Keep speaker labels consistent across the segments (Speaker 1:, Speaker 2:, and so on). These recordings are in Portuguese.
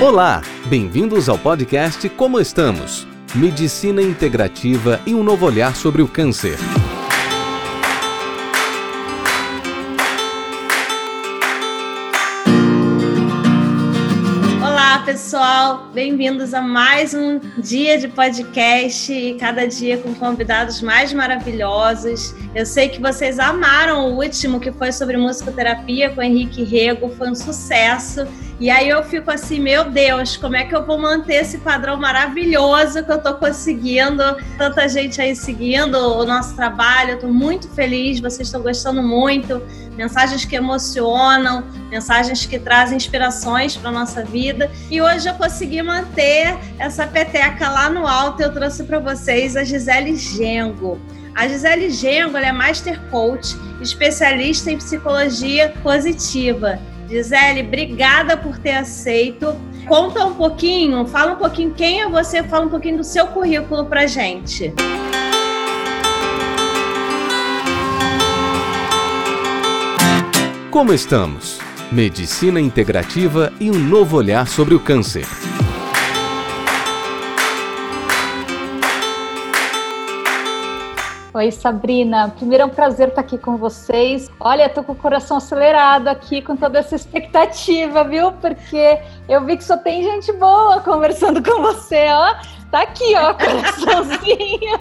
Speaker 1: Olá, bem-vindos ao podcast Como Estamos? Medicina integrativa e um novo olhar sobre o câncer.
Speaker 2: Olá, pessoal, bem-vindos a mais um dia de podcast e cada dia com convidados mais maravilhosos. Eu sei que vocês amaram o último, que foi sobre musicoterapia com Henrique Rego, foi um sucesso. E aí eu fico assim, meu Deus, como é que eu vou manter esse padrão maravilhoso que eu tô conseguindo? Tanta gente aí seguindo o nosso trabalho, eu tô muito feliz, vocês estão gostando muito. Mensagens que emocionam, mensagens que trazem inspirações para nossa vida. E hoje eu consegui manter essa peteca lá no alto. Eu trouxe para vocês a Gisele Gengo. A Gisele Gengo é Master Coach, especialista em psicologia positiva. Gisele, obrigada por ter aceito. Conta um pouquinho, fala um pouquinho quem é você, fala um pouquinho do seu currículo pra gente.
Speaker 1: Como estamos? Medicina integrativa e um novo olhar sobre o câncer.
Speaker 3: Oi, Sabrina. Primeiro é um prazer estar aqui com vocês. Olha, tô com o coração acelerado aqui com toda essa expectativa, viu? Porque eu vi que só tem gente boa conversando com você, ó. Tá aqui, ó, coraçãozinho.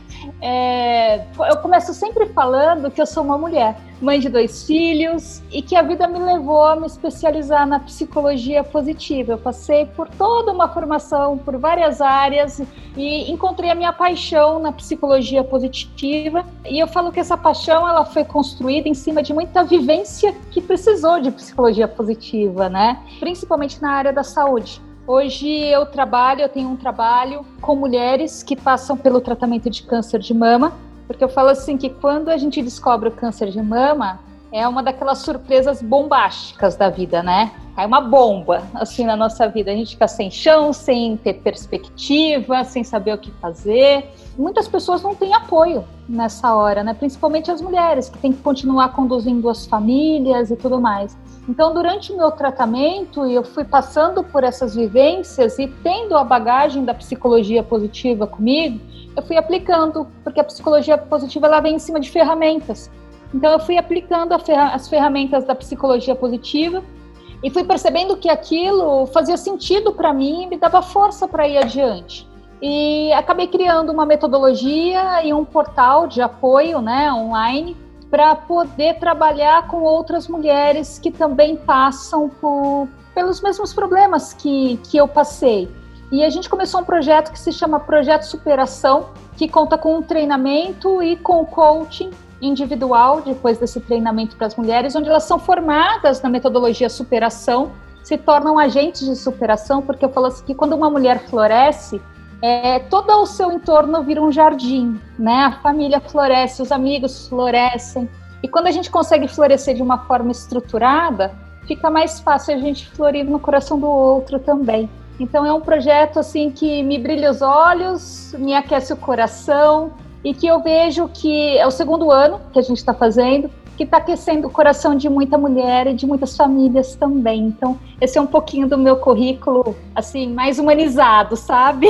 Speaker 3: É, eu começo sempre falando que eu sou uma mulher, mãe de dois filhos, e que a vida me levou a me especializar na psicologia positiva. Eu passei por toda uma formação, por várias áreas, e encontrei a minha paixão na psicologia positiva. E eu falo que essa paixão ela foi construída em cima de muita vivência que precisou de psicologia positiva, né? Principalmente na área da saúde. Hoje eu trabalho, eu tenho um trabalho com mulheres que passam pelo tratamento de câncer de mama, porque eu falo assim que quando a gente descobre o câncer de mama, é uma daquelas surpresas bombásticas da vida, né? É uma bomba assim na nossa vida. A gente fica sem chão, sem ter perspectiva, sem saber o que fazer. Muitas pessoas não têm apoio nessa hora, né? Principalmente as mulheres que têm que continuar conduzindo as famílias e tudo mais. Então, durante o meu tratamento, eu fui passando por essas vivências e tendo a bagagem da psicologia positiva comigo, eu fui aplicando, porque a psicologia positiva ela vem em cima de ferramentas. Então, eu fui aplicando as ferramentas da psicologia positiva e fui percebendo que aquilo fazia sentido para mim e me dava força para ir adiante. E acabei criando uma metodologia e um portal de apoio né, online para poder trabalhar com outras mulheres que também passam por, pelos mesmos problemas que, que eu passei. E a gente começou um projeto que se chama Projeto Superação, que conta com um treinamento e com coaching individual depois desse treinamento para as mulheres, onde elas são formadas na metodologia superação, se tornam agentes de superação, porque eu falo assim que quando uma mulher floresce, é, todo o seu entorno vira um jardim, né? A família floresce, os amigos florescem. E quando a gente consegue florescer de uma forma estruturada, fica mais fácil a gente florir no coração do outro também. Então é um projeto assim que me brilha os olhos, me aquece o coração e que eu vejo que é o segundo ano que a gente está fazendo que está aquecendo o coração de muita mulher e de muitas famílias também. Então, esse é um pouquinho do meu currículo, assim, mais humanizado, sabe?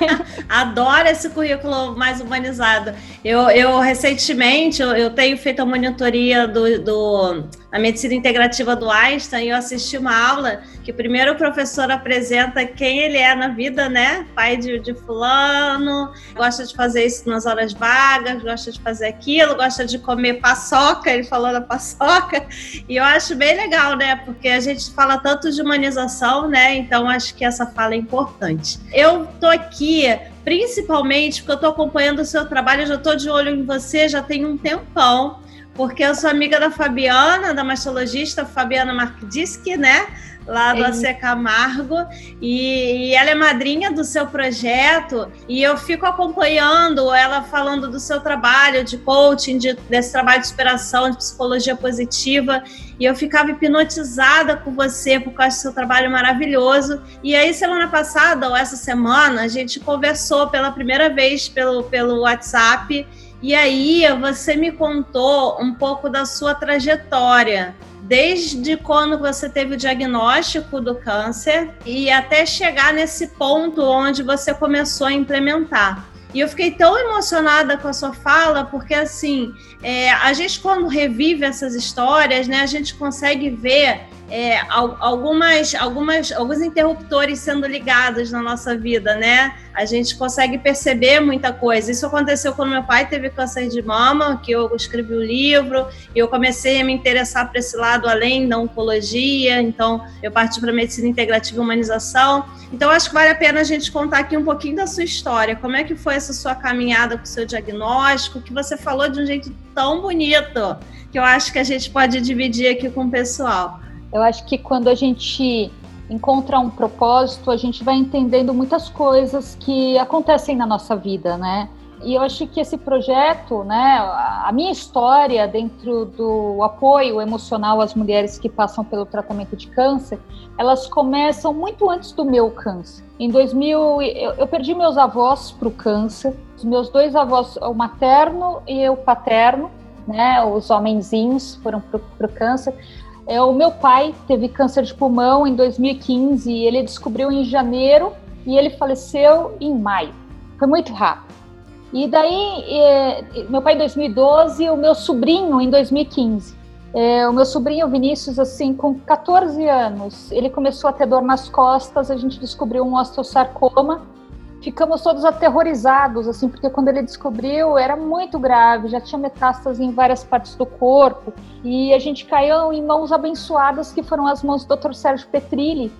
Speaker 2: Adoro esse currículo mais humanizado. Eu, eu recentemente, eu, eu tenho feito a monitoria do, do a medicina integrativa do Einstein, eu assisti uma aula que primeiro o professor apresenta quem ele é na vida, né? Pai de, de fulano, gosta de fazer isso nas horas vagas, gosta de fazer aquilo, gosta de comer paçoca, ele falou da paçoca, e eu acho bem legal, né? Porque a gente fala tanto de humanização, né? Então acho que essa fala é importante. Eu tô aqui principalmente porque eu tô acompanhando o seu trabalho, já tô de olho em você já tem um tempão porque eu sou amiga da Fabiana, da mastologista Fabiana Markdiski, né? Lá do AC Camargo, e, e, ela é madrinha do seu projeto, e eu fico acompanhando ela falando do seu trabalho de coaching, de, desse trabalho de inspiração, de psicologia positiva, e eu ficava hipnotizada com você por causa do seu trabalho maravilhoso. E aí, semana passada, ou essa semana, a gente conversou pela primeira vez pelo, pelo WhatsApp, E aí você me contou um pouco da sua trajetória, desde quando você teve o diagnóstico do câncer e até chegar nesse ponto onde você começou a implementar. E eu fiquei tão emocionada com a sua fala, porque assim, é, a gente quando revive essas histórias, né, a gente consegue ver é, algumas, algumas, alguns interruptores sendo ligados na nossa vida, né? A gente consegue perceber muita coisa. Isso aconteceu quando meu pai teve câncer de mama, que eu escrevi o um livro, e eu comecei a me interessar para esse lado além da oncologia, então eu parti para medicina integrativa e humanização. Então acho que vale a pena a gente contar aqui um pouquinho da sua história, como é que foi essa sua caminhada com o seu diagnóstico, que você falou de um jeito tão bonito, que eu acho que a gente pode dividir aqui com o pessoal.
Speaker 3: Eu acho que quando a gente encontra um propósito, a gente vai entendendo muitas coisas que acontecem na nossa vida, né? E eu acho que esse projeto, né, a minha história dentro do apoio emocional às mulheres que passam pelo tratamento de câncer, elas começam muito antes do meu câncer. Em 2000, eu, eu perdi meus avós para o câncer, os meus dois avós, o materno e o paterno, né, os homenzinhos foram para o câncer. É, o meu pai teve câncer de pulmão em 2015 e ele descobriu em janeiro e ele faleceu em maio. Foi muito rápido. E daí, é, meu pai em 2012 e o meu sobrinho em 2015. É, o meu sobrinho Vinícius, assim, com 14 anos, ele começou a ter dor nas costas, a gente descobriu um osteosarcoma ficamos todos aterrorizados, assim, porque quando ele descobriu era muito grave, já tinha metástase em várias partes do corpo, e a gente caiu em mãos abençoadas que foram as mãos do Dr. Sérgio Petrilli,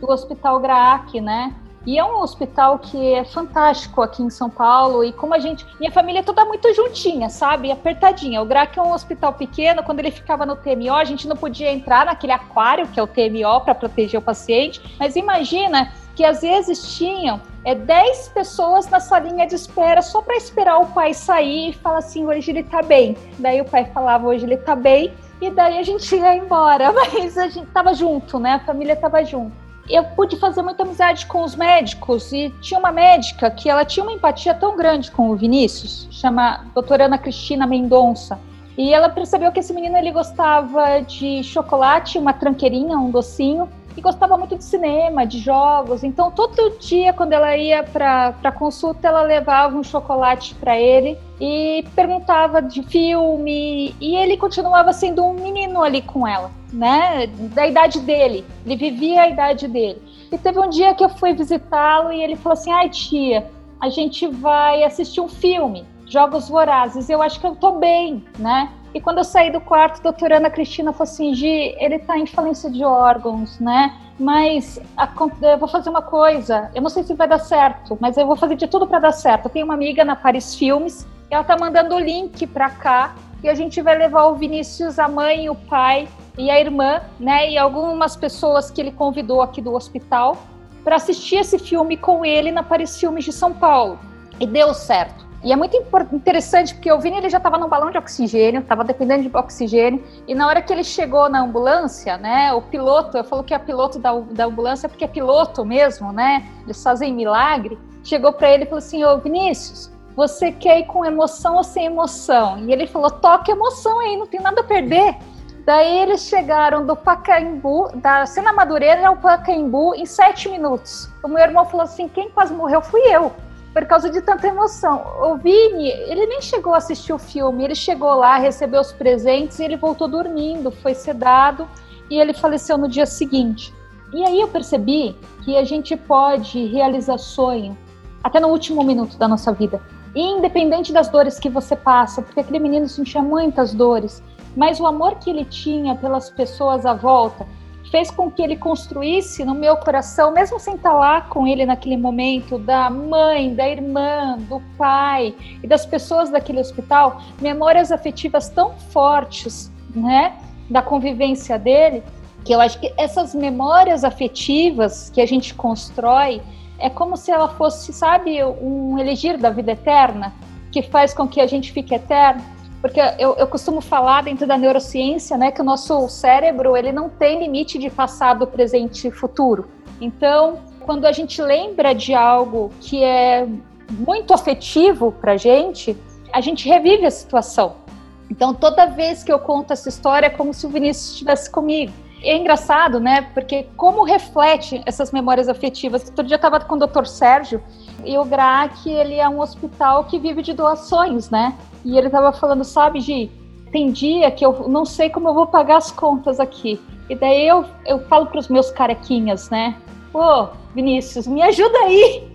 Speaker 3: do Hospital Graac, né? E é um hospital que é fantástico aqui em São Paulo. E como a gente. Minha família é toda muito juntinha, sabe? Apertadinha. O GRAC é um hospital pequeno. Quando ele ficava no TMO, a gente não podia entrar naquele aquário, que é o TMO, para proteger o paciente. Mas imagina que às vezes tinham é, 10 pessoas na salinha de espera só para esperar o pai sair e falar assim: hoje ele tá bem. Daí o pai falava: hoje ele tá bem. E daí a gente ia embora. Mas a gente tava junto, né? A família tava junto. Eu pude fazer muita amizade com os médicos e tinha uma médica que ela tinha uma empatia tão grande com o Vinícius, chama doutora Ana Cristina Mendonça. E ela percebeu que esse menino ele gostava de chocolate, uma tranqueirinha, um docinho, e gostava muito de cinema, de jogos. Então, todo dia, quando ela ia para consulta, ela levava um chocolate para ele e perguntava de filme. E ele continuava sendo um menino ali com ela, né? Da idade dele. Ele vivia a idade dele. E teve um dia que eu fui visitá-lo e ele falou assim: ai, tia, a gente vai assistir um filme. Jogos Vorazes, eu acho que eu tô bem, né? E quando eu saí do quarto, a doutora Ana Cristina falou assim: Gi, ele está em falência de órgãos, né? Mas a, eu vou fazer uma coisa, eu não sei se vai dar certo, mas eu vou fazer de tudo para dar certo. Eu tenho uma amiga na Paris Filmes, ela tá mandando o link para cá e a gente vai levar o Vinícius, a mãe, o pai e a irmã, né? E algumas pessoas que ele convidou aqui do hospital para assistir esse filme com ele na Paris Filmes de São Paulo. E deu certo. E é muito interessante porque o Vini ele já estava num balão de oxigênio, estava dependendo de oxigênio, e na hora que ele chegou na ambulância, né, o piloto, eu falo que é piloto da, da ambulância porque é piloto mesmo, né, eles fazem milagre, chegou para ele e falou assim, ô Vinícius, você quer ir com emoção ou sem emoção? E ele falou, toque emoção aí, não tem nada a perder. Daí eles chegaram do Pacaembu, da Cena Madureira ao Pacaembu em sete minutos. O meu irmão falou assim, quem quase morreu fui eu por causa de tanta emoção. O Vini, ele nem chegou a assistir o filme, ele chegou lá, recebeu os presentes e ele voltou dormindo, foi sedado e ele faleceu no dia seguinte. E aí eu percebi que a gente pode realizar sonho até no último minuto da nossa vida, independente das dores que você passa, porque aquele menino sentia muitas dores, mas o amor que ele tinha pelas pessoas à volta fez com que ele construísse no meu coração, mesmo sem estar lá com ele naquele momento, da mãe, da irmã, do pai e das pessoas daquele hospital, memórias afetivas tão fortes, né, da convivência dele, que eu acho que essas memórias afetivas que a gente constrói é como se ela fosse, sabe, um elegir da vida eterna, que faz com que a gente fique eterno porque eu, eu, costumo falar dentro da neurociência, né, que o nosso cérebro ele não tem limite de passado, presente e futuro. Então, quando a gente lembra de algo que é muito afetivo para gente, a gente revive a situação. Então, toda vez que eu conto essa história, é como se o Vinícius estivesse comigo. É engraçado, né? Porque como reflete essas memórias afetivas? Outro dia eu estava com o Dr. Sérgio e o GRAC, ele é um hospital que vive de doações, né? E ele estava falando, sabe, Gi, tem dia que eu não sei como eu vou pagar as contas aqui. E daí eu, eu falo para os meus carequinhas, né? Pô, Vinícius, me ajuda aí.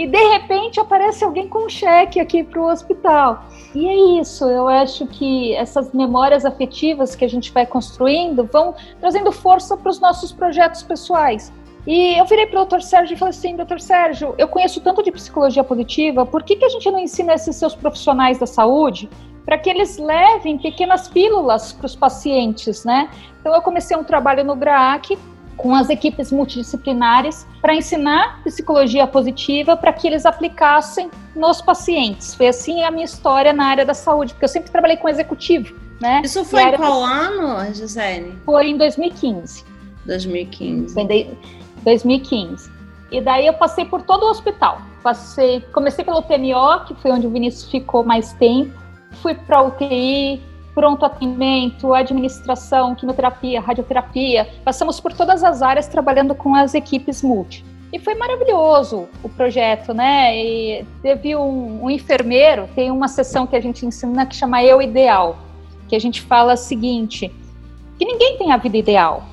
Speaker 3: E de repente aparece alguém com um cheque aqui para o hospital. E é isso, eu acho que essas memórias afetivas que a gente vai construindo vão trazendo força para os nossos projetos pessoais. E eu virei para o Dr. Sérgio e falei assim: Dr. Sérgio, eu conheço tanto de psicologia positiva, por que, que a gente não ensina esses seus profissionais da saúde para que eles levem pequenas pílulas para os pacientes, né? Então eu comecei um trabalho no GRAAC com as equipes multidisciplinares para ensinar psicologia positiva para que eles aplicassem nos pacientes. Foi assim a minha história na área da saúde, porque eu sempre trabalhei com executivo, né?
Speaker 2: Isso foi em qual da... ano, Gisele?
Speaker 3: Foi em 2015.
Speaker 2: 2015.
Speaker 3: Foi em 2015. E daí eu passei por todo o hospital. Passei, comecei pelo TMO, que foi onde o Vinícius ficou mais tempo. Fui para UTI, pronto atendimento, administração, quimioterapia, radioterapia. Passamos por todas as áreas trabalhando com as equipes multi. E foi maravilhoso o projeto, né? E teve um, um, enfermeiro, tem uma sessão que a gente ensina que chama Eu Ideal, que a gente fala o seguinte: que ninguém tem a vida ideal.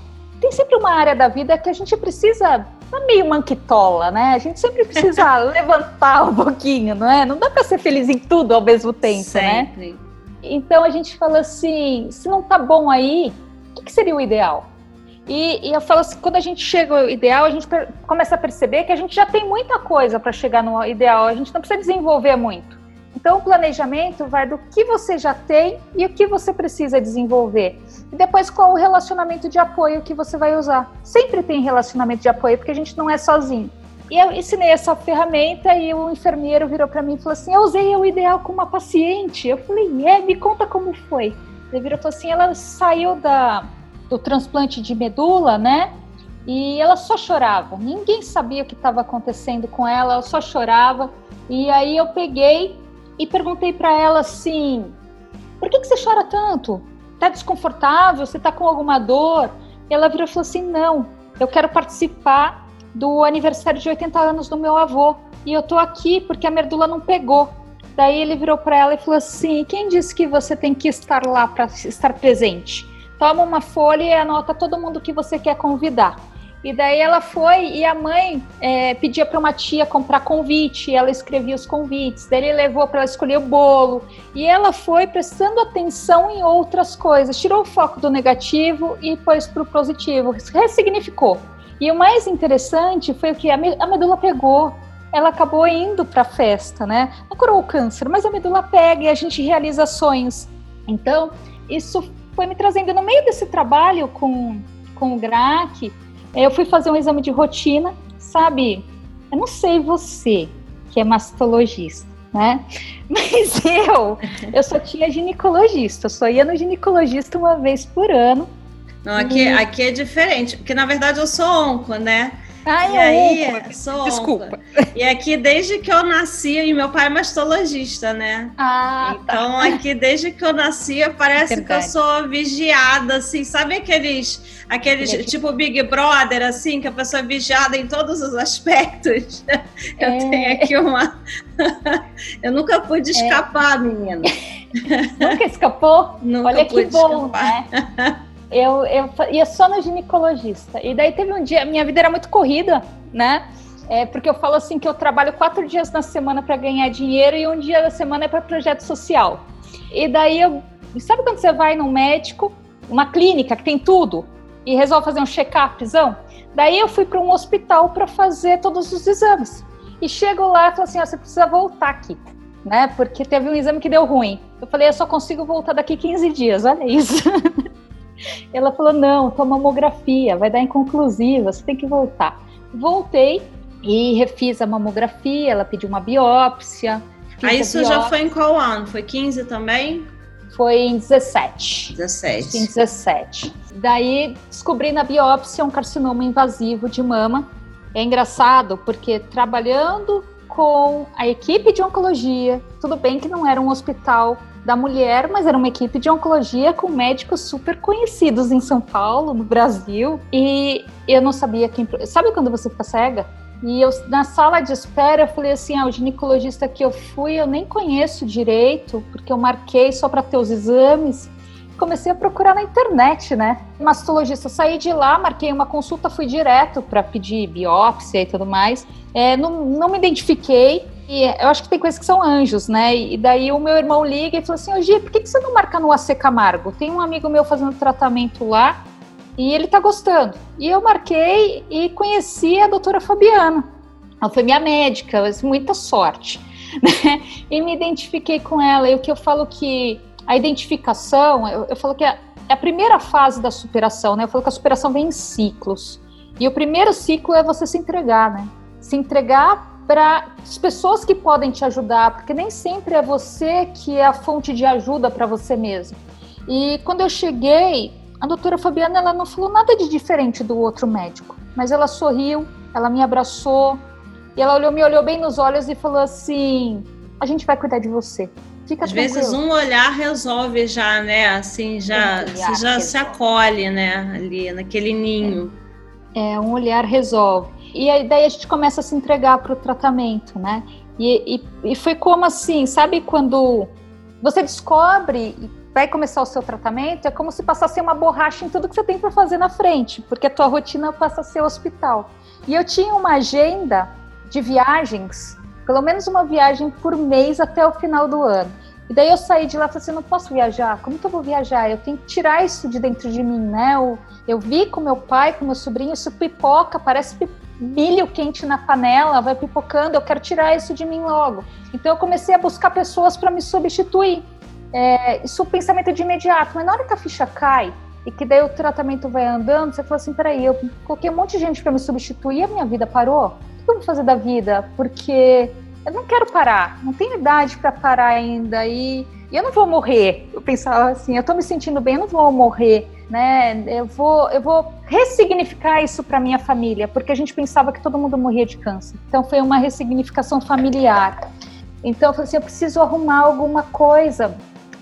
Speaker 3: Tem sempre uma área da vida que a gente precisa tá meio manquitola, né? A gente sempre precisa levantar um pouquinho, não é? Não dá para ser feliz em tudo ao mesmo tempo, né? sempre. né? Então a gente fala assim, se não tá bom aí, o que, seria o ideal? E, e, eu falo assim, quando a gente chega ao ideal, a gente começa a perceber que a gente já tem muita coisa para chegar no ideal, a gente não precisa desenvolver muito. Então, o planejamento vai do que você já tem e o que você precisa desenvolver. E depois, qual o relacionamento de apoio que você vai usar. Sempre tem relacionamento de apoio, porque a gente não é sozinho. E eu ensinei essa ferramenta e o enfermeiro virou para mim e falou assim: Eu usei o ideal com uma paciente. Eu falei: É, me conta como foi. Ele virou e falou assim: Ela saiu da, do transplante de medula, né? E ela só chorava. Ninguém sabia o que estava acontecendo com ela, ela só chorava. E aí eu peguei e perguntei para ela assim: Por que, que você chora tanto? Tá desconfortável? Você tá com alguma dor? E ela virou e falou assim: Não, eu quero participar do aniversário de 80 anos do meu avô. E eu tô aqui porque a medula não pegou. Daí ele virou para ela e falou assim: Quem disse que você tem que estar lá para estar presente? Toma uma folha e anota todo mundo que você quer convidar. E daí ela foi e a mãe é, pedia para uma tia comprar convite, ela escrevia os convites. Daí ele levou para ela escolher o bolo. E ela foi prestando atenção em outras coisas, tirou o foco do negativo e pôs para o positivo, ressignificou. E o mais interessante foi que a medula pegou, ela acabou indo para a festa, né? Não curou o câncer, mas a medula pega e a gente realiza sonhos. Então, isso foi me trazendo no meio desse trabalho com, com o GRAC. Eu fui fazer um exame de rotina, sabe? Eu não sei você, que é mastologista, né? Mas eu, eu só tinha ginecologista, eu só ia no ginecologista uma vez por ano
Speaker 2: não, aqui, uhum. aqui é diferente, porque na verdade eu sou onco, né?
Speaker 3: Ah,
Speaker 2: e aí, sou Desculpa. E aqui, desde que eu nasci, e meu pai é mastologista, né?
Speaker 3: Ah,
Speaker 2: tá. então, tá. aqui, desde que eu nasci, parece Verdade. que eu sou vigiada, assim. Sabe aqueles, aqueles é tipo Big Brother, assim, que a pessoa é vigiada em todos os aspectos? Eu é... tenho aqui uma... eu nunca pude é. escapar, é. menina.
Speaker 3: Nunca escapou?
Speaker 2: Nunca
Speaker 3: Olha
Speaker 2: que
Speaker 3: bom, escapar. né? Eu, eu ia só no ginecologista. E daí teve um dia, minha vida era muito corrida, né? É, porque eu falo assim que eu trabalho quatro dias na semana para ganhar dinheiro e um dia da semana é para projeto social. E daí eu. Sabe quando você vai num médico, uma clínica que tem tudo, e resolve fazer um check-upzão? Daí eu fui para um hospital para fazer todos os exames. E chego lá e falo assim: você precisa voltar aqui, né? Porque teve um exame que deu ruim. Eu falei: eu só consigo voltar daqui 15 dias, olha isso. Ela falou: não, tua mamografia vai dar inconclusiva, você tem que voltar. Voltei e refiz a mamografia, ela pediu uma biópsia.
Speaker 2: Aí ah, isso biópsia. já foi em qual ano? Foi 15 também?
Speaker 3: Foi em 17.
Speaker 2: 17.
Speaker 3: Em 17. Daí descobri na biópsia um carcinoma invasivo de mama. É engraçado porque trabalhando com a equipe de oncologia. Tudo bem que não era um hospital da mulher, mas era uma equipe de oncologia com médicos super conhecidos em São Paulo, no Brasil. E eu não sabia quem. Sabe quando você fica cega? E eu, na sala de espera, eu falei assim: ah, o ginecologista que eu fui, eu nem conheço direito, porque eu marquei só para ter os exames. Comecei a procurar na internet, né? Mastologista, saí de lá, marquei uma consulta, fui direto para pedir biópsia e tudo mais. É, não, não me identifiquei, e eu acho que tem coisas que são anjos, né? E daí o meu irmão liga e fala assim: Ô Gi, por que, que você não marca no AC Camargo? Tem um amigo meu fazendo tratamento lá e ele tá gostando. E eu marquei e conheci a doutora Fabiana. Ela foi minha médica, muita sorte. Né? E me identifiquei com ela. E o que eu falo que a identificação, eu, eu falo que é, é a primeira fase da superação, né? Eu falo que a superação vem em ciclos. E o primeiro ciclo é você se entregar, né? Se entregar para as pessoas que podem te ajudar, porque nem sempre é você que é a fonte de ajuda para você mesmo. E quando eu cheguei, a doutora Fabiana ela não falou nada de diferente do outro médico, mas ela sorriu, ela me abraçou e ela olhou, me olhou bem nos olhos e falou assim: a gente vai cuidar de você. Fica
Speaker 2: Às
Speaker 3: tranquilo.
Speaker 2: vezes um olhar resolve já, né? Assim, já, um você já se acolhe, né? Ali naquele ninho.
Speaker 3: É, é, um olhar resolve. E aí, daí a gente começa a se entregar para o tratamento, né? E, e, e foi como assim, sabe quando você descobre vai começar o seu tratamento, é como se passasse uma borracha em tudo que você tem para fazer na frente, porque a tua rotina passa a ser hospital. E eu tinha uma agenda de viagens, pelo menos uma viagem por mês até o final do ano. E daí eu saí de lá e falei assim, não posso viajar, como que eu vou viajar? Eu tenho que tirar isso de dentro de mim, né? Eu, eu vi com meu pai, com meu sobrinho, isso pipoca, parece milho quente na panela, vai pipocando, eu quero tirar isso de mim logo. Então eu comecei a buscar pessoas para me substituir é, isso é o pensamento de imediato, mas na hora que a ficha cai e que daí o tratamento vai andando, você fala assim, peraí, eu coloquei um monte de gente para me substituir, a minha vida parou? O que eu vou fazer da vida? Porque eu não quero parar, não tenho idade para parar ainda e, e, eu não vou morrer. Eu pensava assim, eu tô me sentindo bem, eu não vou morrer, né? Eu vou, eu vou ressignificar isso para minha família, porque a gente pensava que todo mundo morria de câncer. Então foi uma ressignificação familiar. Então eu falei assim, eu preciso arrumar alguma coisa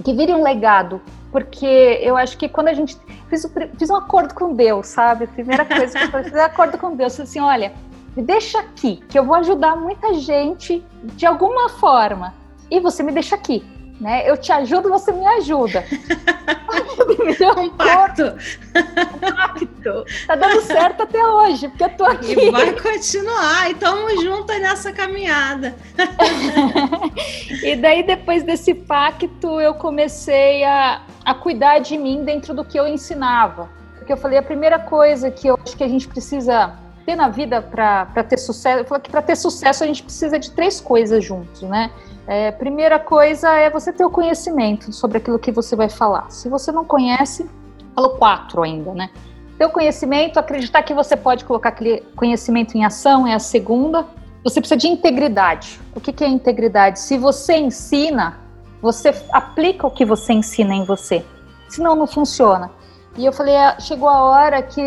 Speaker 3: que vire um legado, porque eu acho que quando a gente fiz, fiz um acordo com Deus, sabe? A primeira coisa que eu fiz um acordo com Deus, assim, olha, me deixa aqui, que eu vou ajudar muita gente de alguma forma, e você me deixa aqui né? Eu te ajudo, você me ajuda.
Speaker 2: um pacto.
Speaker 3: Um pacto. Tá dando certo até hoje, porque eu tô aqui.
Speaker 2: E vai continuar, e estamos juntas nessa caminhada.
Speaker 3: e daí, depois desse pacto, eu comecei a, a cuidar de mim dentro do que eu ensinava. Porque eu falei, a primeira coisa que eu acho que a gente precisa ter na vida para ter sucesso, eu falei que para ter sucesso a gente precisa de três coisas juntos, né? É, primeira coisa é você ter o conhecimento sobre aquilo que você vai falar. Se você não conhece, falo quatro ainda, né? Ter o conhecimento, acreditar que você pode colocar aquele conhecimento em ação é a segunda. Você precisa de integridade. O que, que é integridade? Se você ensina, você aplica o que você ensina em você. Senão não funciona. E eu falei, ah, chegou a hora que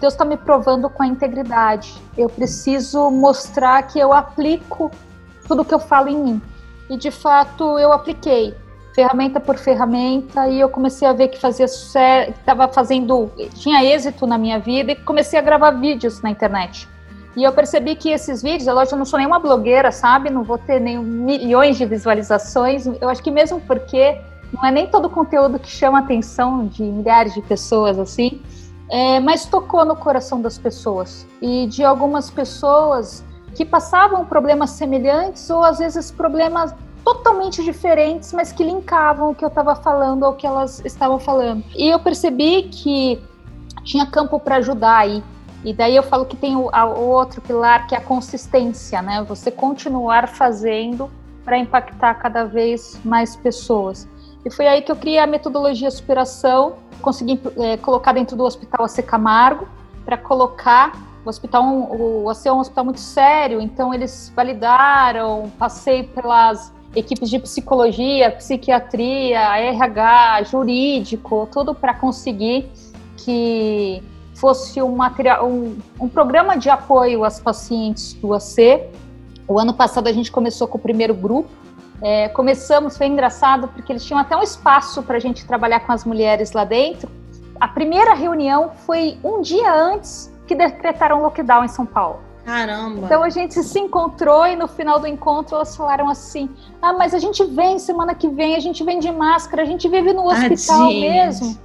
Speaker 3: Deus está me provando com a integridade. Eu preciso mostrar que eu aplico tudo que eu falo em mim. E de fato eu apliquei ferramenta por ferramenta e eu comecei a ver que fazia sucesso, estava fazendo, tinha êxito na minha vida e comecei a gravar vídeos na internet. E eu percebi que esses vídeos, eu não sou nenhuma blogueira, sabe? Não vou ter nem milhões de visualizações. Eu acho que mesmo porque não é nem todo conteúdo que chama a atenção de milhares de pessoas assim, é, mas tocou no coração das pessoas. E de algumas pessoas que passavam problemas semelhantes ou às vezes problemas totalmente diferentes, mas que linkavam o que eu estava falando ao que elas estavam falando. E eu percebi que tinha campo para ajudar aí. E daí eu falo que tem o, o, outro pilar que é a consistência, né? Você continuar fazendo para impactar cada vez mais pessoas. E foi aí que eu criei a metodologia superação, consegui é, colocar dentro do Hospital AC Camargo para colocar o hospital, o AC é um hospital muito sério, então eles validaram, passei pelas equipes de psicologia, psiquiatria, RH, jurídico, tudo para conseguir que fosse um, material, um, um programa de apoio às pacientes do AC O ano passado a gente começou com o primeiro grupo. É, começamos, foi engraçado, porque eles tinham até um espaço para a gente trabalhar com as mulheres lá dentro. A primeira reunião foi um dia antes que decretaram lockdown em São Paulo.
Speaker 2: Caramba!
Speaker 3: Então a gente se encontrou e no final do encontro elas falaram assim: Ah, mas a gente vem semana que vem, a gente vem de máscara, a gente vive no hospital mesmo.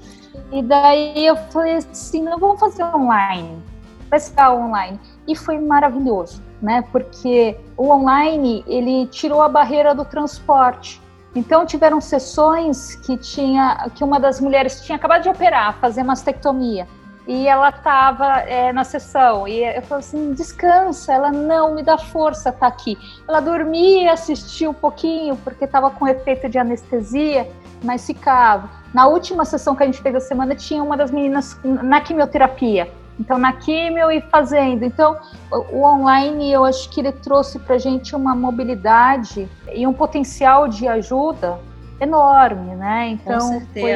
Speaker 3: E daí eu falei assim: não vamos fazer online, vai ser online. E foi maravilhoso, né? Porque o online ele tirou a barreira do transporte. Então tiveram sessões que tinha que uma das mulheres tinha acabado de operar, fazer mastectomia e ela estava é, na sessão. E eu falei assim descansa ela não me dá força tá aqui. Ela dormia assistia um pouquinho porque estava com efeito de anestesia mas ficava. Na última sessão que a gente fez a semana tinha uma das meninas na quimioterapia. Então na quimio e fazendo. Então o online eu acho que ele trouxe para gente uma mobilidade e um potencial de ajuda enorme né? Então foi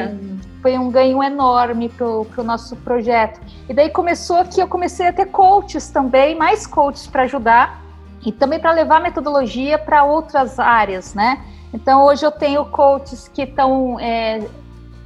Speaker 3: foi um ganho enorme para o nosso projeto. E daí começou que eu comecei a ter coaches também, mais coaches para ajudar e também para levar metodologia para outras áreas, né? Então hoje eu tenho coaches que estão é,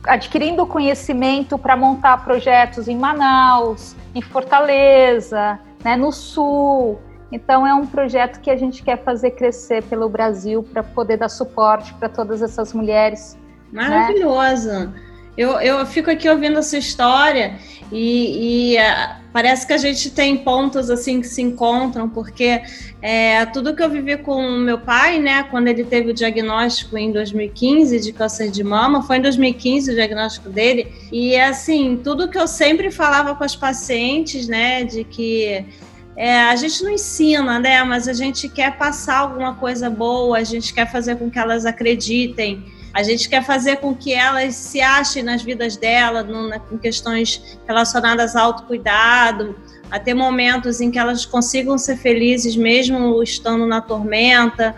Speaker 3: adquirindo conhecimento para montar projetos em Manaus, em Fortaleza, né, no Sul. Então é um projeto que a gente quer fazer crescer pelo Brasil para poder dar suporte para todas essas mulheres.
Speaker 2: Né? Maravilhosa. Né? Eu, eu fico aqui ouvindo a sua história e, e uh, parece que a gente tem pontos assim que se encontram, porque é, tudo que eu vivi com meu pai, né, quando ele teve o diagnóstico em 2015 de câncer de mama, foi em 2015 o diagnóstico dele, e assim, tudo que eu sempre falava com as pacientes, né, de que é, a gente não ensina, né, mas a gente quer passar alguma coisa boa, a gente quer fazer com que elas acreditem. A gente quer fazer com que elas se achem nas vidas dela, no, na, em questões relacionadas ao autocuidado, a ter momentos em que elas consigam ser felizes mesmo estando na tormenta.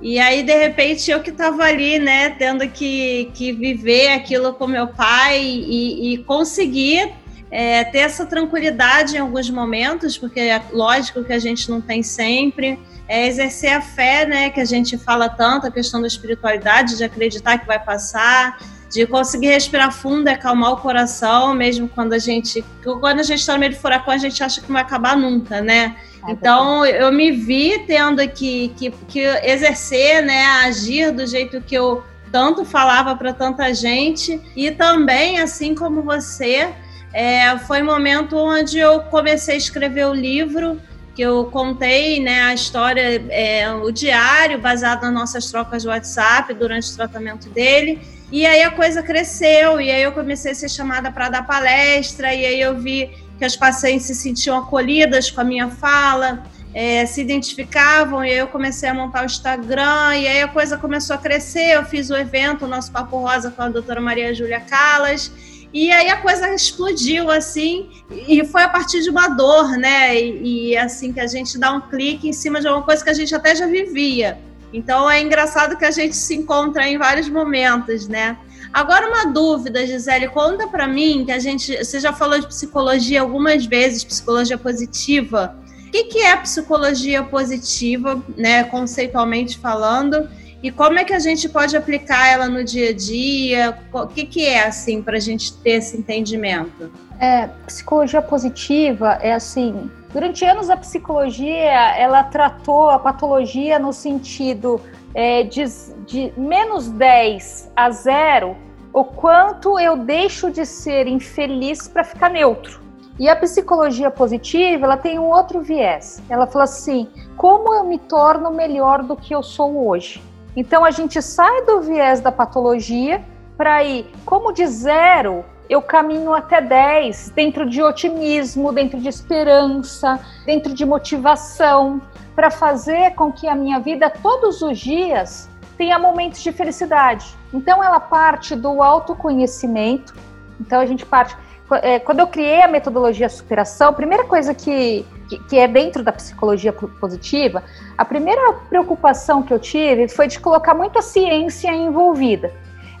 Speaker 2: E aí, de repente, eu que estava ali, né, tendo que, que viver aquilo com meu pai e, e conseguir é, ter essa tranquilidade em alguns momentos, porque é lógico que a gente não tem sempre é exercer a fé, né, que a gente fala tanto, a questão da espiritualidade, de acreditar que vai passar, de conseguir respirar fundo e acalmar o coração, mesmo quando a gente, quando a gente está no meio do furacão, a gente acha que não vai acabar nunca, né? É então eu me vi tendo que, que, que exercer, né, agir do jeito que eu tanto falava para tanta gente e também, assim como você, é, foi um momento onde eu comecei a escrever o livro que eu contei né, a história, é, o diário, baseado nas nossas trocas de WhatsApp durante o tratamento dele. E aí a coisa cresceu, e aí eu comecei a ser chamada para dar palestra, e aí eu vi que as pacientes se sentiam acolhidas com a minha fala, é, se identificavam, e aí eu comecei a montar o Instagram, e aí a coisa começou a crescer. Eu fiz o evento, o nosso Papo Rosa com a doutora Maria Júlia Calas, e aí a coisa explodiu assim, e foi a partir de uma dor, né? E, e, assim que a gente dá um clique em cima de uma coisa que a gente até já vivia. Então é engraçado que a gente se encontra em vários momentos, né? Agora uma dúvida, Gisele, conta para mim que a gente, você já falou de psicologia algumas vezes, psicologia positiva. O que, que é psicologia positiva, né, conceitualmente falando? E como é que a gente pode aplicar ela no dia a dia? O que, que é assim para a gente ter esse entendimento?
Speaker 3: É, psicologia positiva é assim. Durante anos a psicologia ela tratou a patologia no sentido é, de, de menos 10 a zero o quanto eu deixo de ser infeliz para ficar neutro. E a psicologia positiva, ela tem um outro viés. Ela fala assim: como eu me torno melhor do que eu sou hoje? Então a gente sai do viés da patologia para ir como de zero eu caminho até 10 dentro de otimismo, dentro de esperança, dentro de motivação, para fazer com que a minha vida todos os dias tenha momentos de felicidade. Então ela parte do autoconhecimento. Então a gente parte é, quando eu criei a metodologia superação, a primeira coisa que, que, que, é dentro da psicologia positiva, a primeira preocupação que eu tive foi de colocar muita ciência envolvida.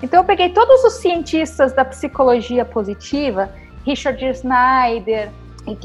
Speaker 3: Então eu peguei todos os cientistas da psicologia positiva, Richard Snyder,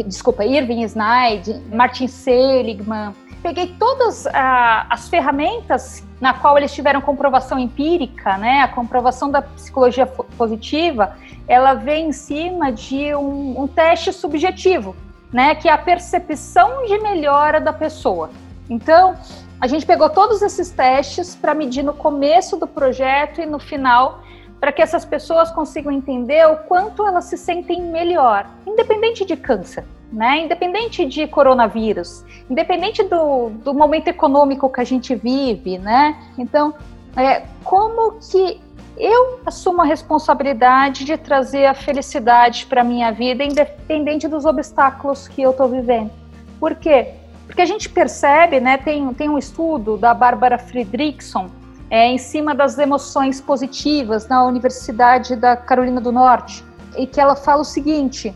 Speaker 3: desculpa, Irving Snyder, Martin Seligman, peguei todas ah, as ferramentas na qual eles tiveram comprovação empírica, né? A comprovação da psicologia positiva, ela vem em cima de um, um teste subjetivo, né? Que é a percepção de melhora da pessoa. Então, a gente pegou todos esses testes para medir no começo do projeto e no final, para que essas pessoas consigam entender o quanto elas se sentem melhor, independente de câncer né? Independente de coronavírus, independente do, do momento econômico que a gente vive, né? Então, é, como que eu assumo a responsabilidade de trazer a felicidade para minha vida, independente dos obstáculos que eu estou vivendo? Por quê? Porque a gente percebe, né? Tem, tem um estudo da Bárbara Friedrichson é, em cima das emoções positivas na Universidade da Carolina do Norte, e que ela fala o seguinte: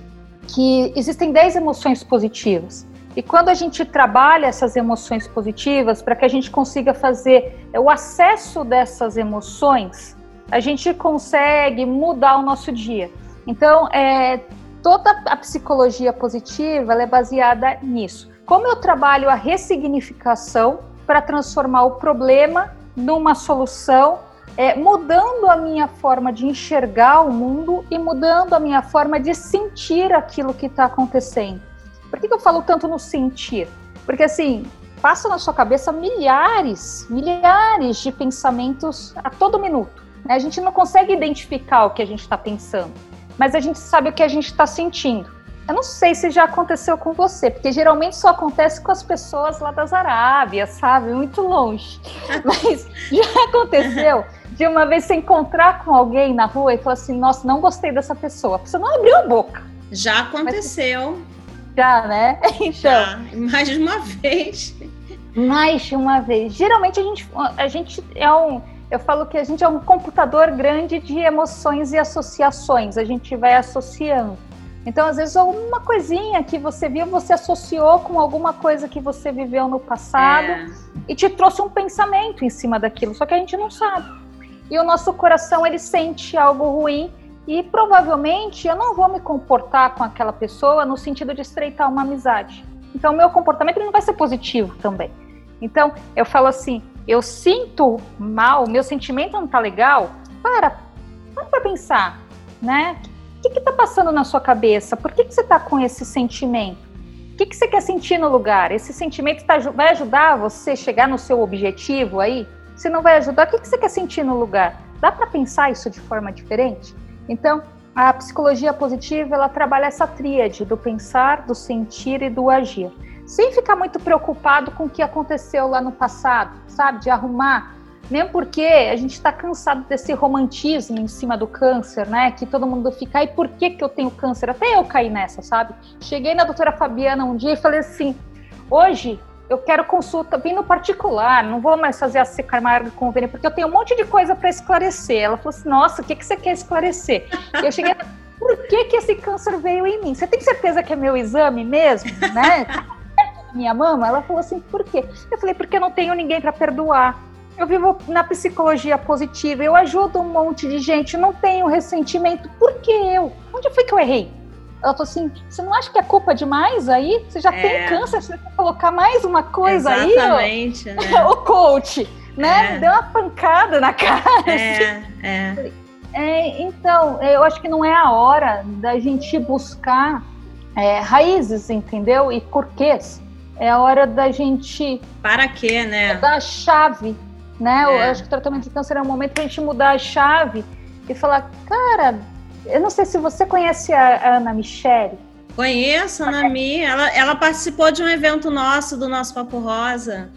Speaker 3: que existem 10 emoções positivas. E quando a gente trabalha essas emoções positivas, para que a gente consiga fazer o acesso dessas emoções, a gente consegue mudar o nosso dia. Então, é, toda a psicologia positiva é baseada nisso. Como eu trabalho a ressignificação para transformar o problema numa solução é, mudando a minha forma de enxergar o mundo e mudando a minha forma de sentir aquilo que está acontecendo. Por que, que eu falo tanto no sentir? Porque assim, passa na sua cabeça milhares, milhares de pensamentos a todo minuto. A gente não consegue identificar o que a gente está pensando, mas a gente sabe o que a gente está sentindo. Eu não sei se já aconteceu com você, porque geralmente só acontece com as pessoas lá das Arábias, sabe? Muito longe. Mas já aconteceu de uma vez se encontrar com alguém na rua e falar assim: nossa, não gostei dessa pessoa. Pessoa não abriu a boca.
Speaker 2: Já aconteceu.
Speaker 3: Mas, já, né?
Speaker 2: Então. Já, mais de uma vez.
Speaker 3: Mais de uma vez. Geralmente a gente, a gente é um. Eu falo que a gente é um computador grande de emoções e associações. A gente vai associando. Então, às vezes, alguma coisinha que você viu, você associou com alguma coisa que você viveu no passado é. e te trouxe um pensamento em cima daquilo, só que a gente não sabe e o nosso coração ele sente algo ruim e provavelmente eu não vou me comportar com aquela pessoa no sentido de estreitar uma amizade. Então, meu comportamento não vai ser positivo também. Então, eu falo assim: eu sinto mal, meu sentimento não tá legal. Para, para para pensar, né? O que está passando na sua cabeça? Por que, que você está com esse sentimento? O que, que você quer sentir no lugar? Esse sentimento tá, vai ajudar você chegar no seu objetivo aí? Se não vai ajudar, o que, que você quer sentir no lugar? Dá para pensar isso de forma diferente? Então, a psicologia positiva, ela trabalha essa tríade do pensar, do sentir e do agir. Sem ficar muito preocupado com o que aconteceu lá no passado, sabe? De arrumar. Mesmo porque a gente está cansado desse romantismo em cima do câncer, né? Que todo mundo fica, e por que, que eu tenho câncer? Até eu caí nessa, sabe? Cheguei na doutora Fabiana um dia e falei assim: hoje eu quero consulta, vim no particular, não vou mais fazer a Camargo convênio, porque eu tenho um monte de coisa para esclarecer. Ela falou assim: nossa, o que, que você quer esclarecer? eu cheguei, por que, que esse câncer veio em mim? Você tem certeza que é meu exame mesmo? Né? Minha mama? Ela falou assim: por quê? Eu falei: porque eu não tenho ninguém para perdoar. Eu vivo na psicologia positiva, eu ajudo um monte de gente, não tenho ressentimento. Por que eu? Onde foi que eu errei? Ela falou assim: você não acha que é culpa demais aí? Você já é. tem câncer, você quer colocar mais uma coisa
Speaker 2: Exatamente, aí? Exatamente,
Speaker 3: né? o coach, né? É. Deu uma pancada na cara.
Speaker 2: É, assim. é.
Speaker 3: é. Então, eu acho que não é a hora da gente buscar é, raízes, entendeu? E porquês. É a hora da gente.
Speaker 2: Para quê, né?
Speaker 3: Dar a chave, né? Eu é. acho que o tratamento de câncer é um momento para a gente mudar a chave e falar, cara, eu não sei se você conhece a, Ana Michele.
Speaker 2: Conheço a Ana Mi. Ela, ela participou de um evento nosso, do nosso Papo Rosa.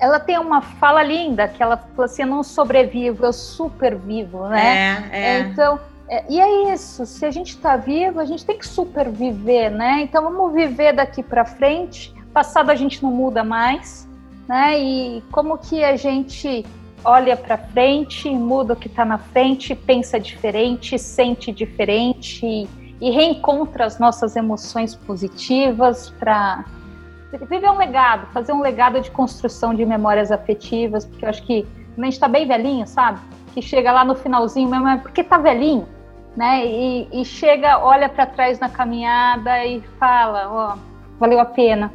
Speaker 3: Ela tem uma fala linda, que ela falou assim, eu não sobrevivo, eu supervivo, né?
Speaker 2: É, é.
Speaker 3: Então, é, e é isso, se a gente está vivo, a gente tem que superviver, né? Então vamos viver daqui para frente. Passado a gente não muda mais, né? E como que a gente olha para frente, muda o que está na frente, pensa diferente, sente diferente e, reencontra as nossas emoções positivas para viver um legado, fazer um legado de construção de memórias afetivas, porque eu acho que a gente está bem velhinho, sabe? Que chega lá no finalzinho mesmo, é porque tá velhinho, né? E, e chega, olha para trás na caminhada e fala, ó, valeu a pena.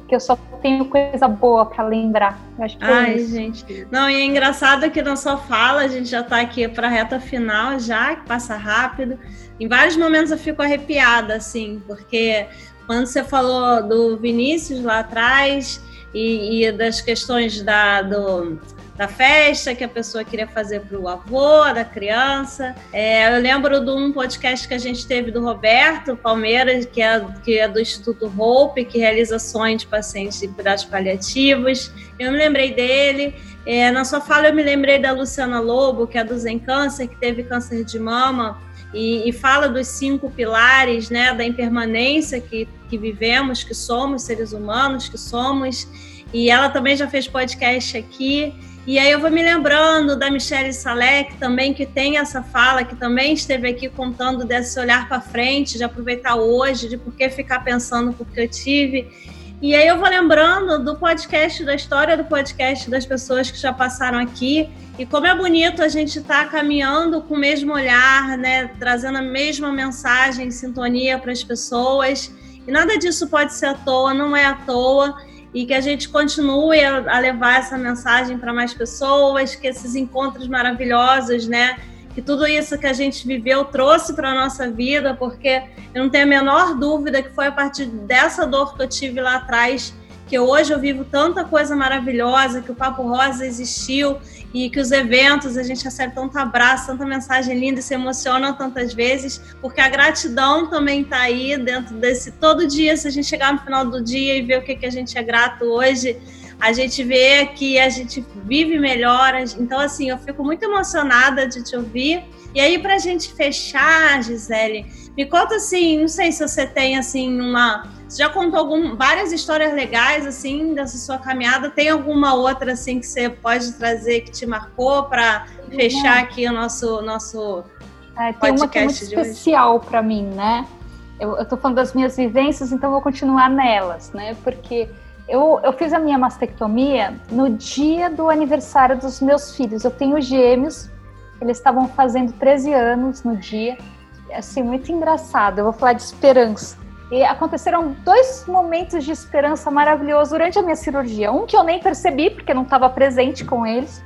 Speaker 3: Porque eu só tenho coisa boa para lembrar. acho que é
Speaker 2: Ai, é gente. Não, e é engraçado que na sua fala, a gente já está aqui para a reta final, já, que passa rápido. Em vários momentos eu fico arrepiada, assim, porque quando você falou do Vinícius lá atrás e, e das questões da, do, da festa que a pessoa queria fazer para o avô da criança. É, eu lembro de um podcast que a gente teve do Roberto Palmeiras, que é, que é do Instituto Hope, que realiza sonhos de pacientes de cuidados paliativos. Eu me lembrei dele. É, na sua fala, eu me lembrei da Luciana Lobo, que é do Zen Câncer, que teve câncer de mama. E, e, fala dos cinco pilares né, da impermanência que, que vivemos, que somos seres humanos, que somos. E ela também já fez podcast aqui. E aí eu vou me lembrando da Michelle Salek também, que tem essa fala, que também esteve aqui contando desse olhar para frente, de aproveitar hoje, de por que ficar pensando porque eu tive. E aí eu vou lembrando do podcast, da história do podcast das pessoas que já passaram aqui e como é bonito a gente estar tá caminhando com o mesmo olhar, né, trazendo a mesma mensagem, sintonia para as pessoas. E nada disso pode ser à toa, não é à toa e que a gente continue a, levar essa mensagem para mais pessoas, que esses encontros maravilhosos, né? Que tudo isso que a gente viveu trouxe para a nossa vida, porque eu não tenho a menor dúvida que foi a partir dessa dor que eu tive lá atrás que hoje eu vivo tanta coisa maravilhosa, que o Papo Rosa existiu e que os eventos a gente recebe tanto abraço, tanta mensagem linda e se emociona tantas vezes, porque a gratidão também está aí dentro desse todo dia, se a gente chegar no final do dia e ver o que, que a gente é grato hoje, a gente vê que a gente vive melhor. Então, assim, eu fico muito emocionada de te ouvir. E aí, para a gente fechar, Gisele, me conta assim, não sei se você tem assim uma você já contou algum, várias histórias legais, assim, dessa sua caminhada. Tem alguma outra, assim, que você pode trazer que te marcou para fechar aqui o nosso, nosso
Speaker 3: é, tem uma que é muito especial para mim, né? Eu, tô falando das minhas vivências, então vou continuar nelas, né? Porque eu, eu fiz a minha mastectomia no dia do aniversário dos meus filhos. Eu tenho gêmeos, eles estavam fazendo 13 anos no dia. Assim, muito engraçado. Eu vou falar de esperança. E aconteceram dois momentos de esperança maravilhosos durante a minha cirurgia. Um que eu nem percebi, porque não estava presente com eles.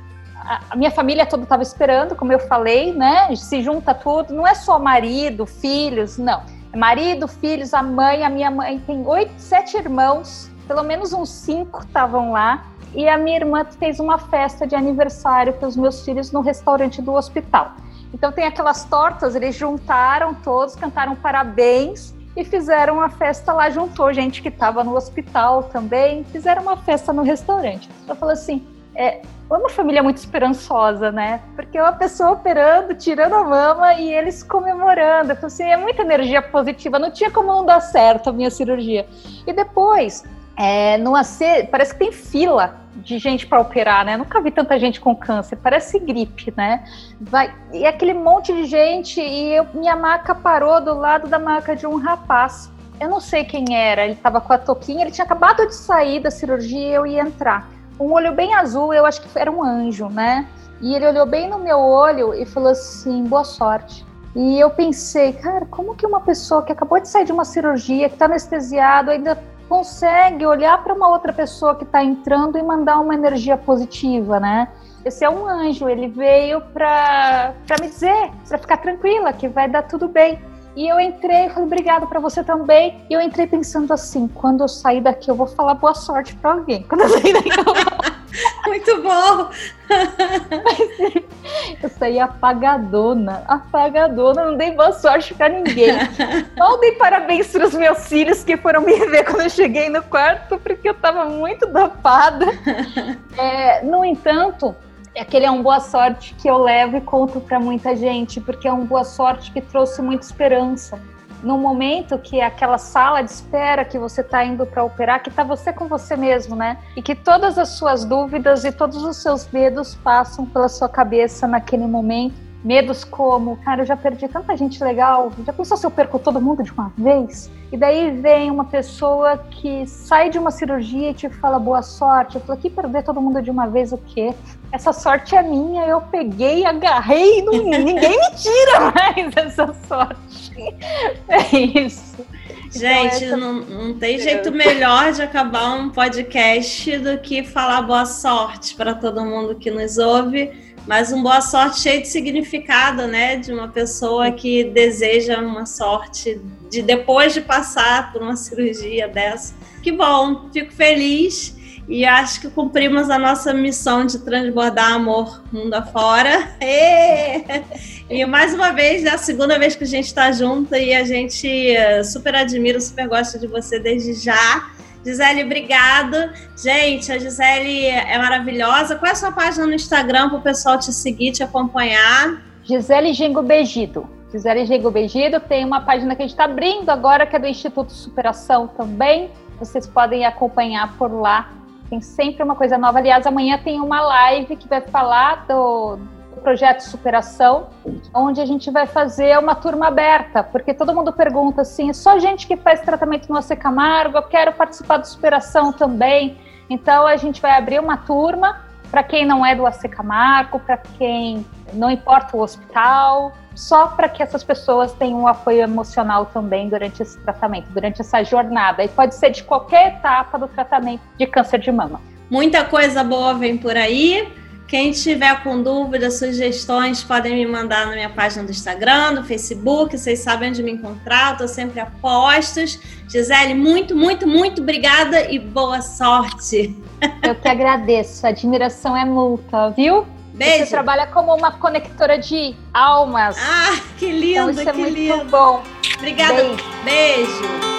Speaker 3: A minha família toda estava esperando, como eu falei, né? Se junta tudo. Não é só marido, filhos, não. É marido, filhos, a mãe. A minha mãe tem oito, sete irmãos. Pelo menos uns cinco estavam lá. E a minha irmã fez uma festa de aniversário para os meus filhos no restaurante do hospital. Então tem aquelas tortas, eles juntaram todos, cantaram parabéns e fizeram uma festa lá, juntou gente que estava no hospital também, fizeram uma festa no restaurante. Eu falo assim, é, é uma família muito esperançosa, né? Porque é uma pessoa operando, tirando a mama e eles comemorando. Então, assim, é muita energia positiva. Não tinha como não dar certo a minha cirurgia. E depois, é, AC, parece que tem fila de gente para operar, né? Nunca vi tanta gente com câncer, parece gripe, né? Vai, e aquele monte de gente, e eu, minha maca parou do lado da maca de um rapaz. Eu não sei quem era, ele estava com a toquinha, ele tinha acabado de sair da cirurgia e eu ia entrar. Um olho bem azul, eu acho que era um anjo, né? E ele olhou bem no meu olho e falou assim: boa sorte. E eu pensei, cara, como que uma pessoa que acabou de sair de uma cirurgia, que está anestesiado, ainda consegue olhar para uma outra pessoa que está entrando e mandar uma energia positiva, né? Esse é um anjo, ele veio para me dizer, para ficar tranquila, que vai dar tudo bem. E eu entrei e falei, obrigada para você também. E eu entrei pensando assim, quando eu sair daqui, eu vou falar boa sorte para alguém. Quando eu sair daqui, eu vou...
Speaker 2: Muito bom!
Speaker 3: eu saí apagadona, apagadona, não dei boa sorte para ninguém. Não dei parabéns para os meus filhos que foram me ver quando eu cheguei no quarto, porque eu estava muito dopada. É, no entanto, aquele é um boa sorte que eu levo e conto para muita gente, porque é um boa sorte que trouxe muita esperança. No momento que é aquela sala de espera que você está indo para operar, que está você com você mesmo, né? E que todas as suas dúvidas e todos os seus medos passam pela sua cabeça naquele momento Medos como, cara, eu já perdi tanta gente legal, já pensou se eu perco todo mundo de uma vez? E daí vem uma pessoa que sai de uma cirurgia e te fala boa sorte. Eu falo, que perder todo mundo de uma vez o quê? Essa sorte é minha, eu peguei, agarrei, não, ninguém me tira mais essa sorte. É isso.
Speaker 2: Gente, então, não, não tem jeito melhor de acabar um podcast do que falar boa sorte para todo mundo que nos ouve, mas um boa sorte cheio de significado, né? De uma pessoa que deseja uma sorte de depois de passar por uma cirurgia dessa. Que bom, fico feliz e acho que cumprimos a nossa missão de transbordar amor mundo afora. E, e mais uma vez, é a segunda vez que a gente está junto e a gente eh, super admira, super gosta de você desde já. Gisele, obrigado. Gente, a Gisele é maravilhosa. Qual é a sua página no Instagram para o pessoal te seguir, te acompanhar?
Speaker 3: Gisele Gengo Begido. Gisele Gengo Begido tem uma página que a gente está abrindo agora, que é do Instituto Superação também. Vocês podem acompanhar por lá tem sempre uma coisa nova. Aliás, amanhã tem uma live que vai falar do, projeto Superação, onde a gente vai fazer uma turma aberta, porque todo mundo pergunta assim: só gente que faz tratamento no AC Camargo, eu quero participar do Superação também. Então a gente vai abrir uma turma para quem não é do AC Camargo, para quem não importa o hospital, só para que essas pessoas tenham um apoio emocional também durante esse tratamento, durante essa jornada. E pode ser de qualquer etapa do tratamento de câncer de mama.
Speaker 2: Muita coisa boa vem por aí. Quem tiver com dúvidas, sugestões, podem me mandar na minha página do Instagram, no Facebook. Vocês sabem onde me encontrar, estou sempre a postos. Gisele, muito, muito, muito obrigada e boa sorte.
Speaker 3: Eu que agradeço. A admiração é multa, viu? Beijo. Você trabalha como uma conectora de almas.
Speaker 2: Ah, que lindo,
Speaker 3: então, isso
Speaker 2: é que
Speaker 3: muito
Speaker 2: lindo.
Speaker 3: bom.
Speaker 2: Obrigada. Beijo. Beijo.